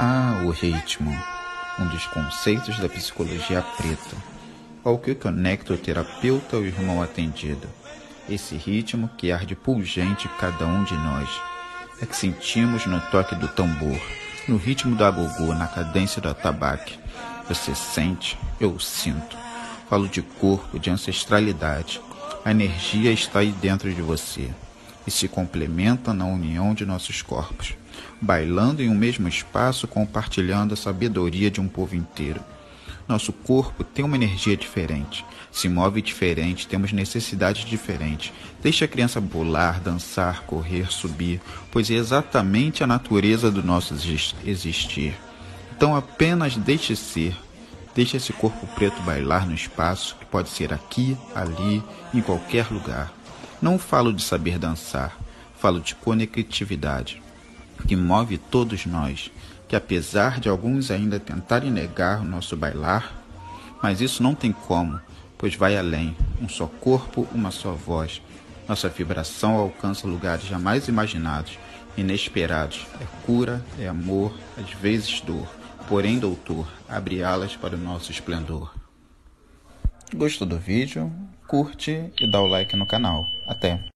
Ah, o ritmo, um dos conceitos da psicologia preta, ao que conecta o terapeuta ao irmão atendido. Esse ritmo que arde pungente cada um de nós, é que sentimos no toque do tambor, no ritmo do agogô, na cadência do atabaque. Você sente, eu sinto. Falo de corpo, de ancestralidade. A energia está aí dentro de você e se complementam na união de nossos corpos, bailando em um mesmo espaço, compartilhando a sabedoria de um povo inteiro. Nosso corpo tem uma energia diferente, se move diferente, temos necessidades diferentes. Deixe a criança bolar, dançar, correr, subir, pois é exatamente a natureza do nosso existir. Então apenas deixe ser, deixe esse corpo preto bailar no espaço, que pode ser aqui, ali, em qualquer lugar. Não falo de saber dançar, falo de conectividade, que move todos nós, que apesar de alguns ainda tentarem negar o nosso bailar, mas isso não tem como, pois vai além, um só corpo, uma só voz. Nossa vibração alcança lugares jamais imaginados, inesperados. É cura, é amor, às vezes dor. Porém, doutor, abre alas para o nosso esplendor. Gostou do vídeo? Curte e dá o like no canal. Até!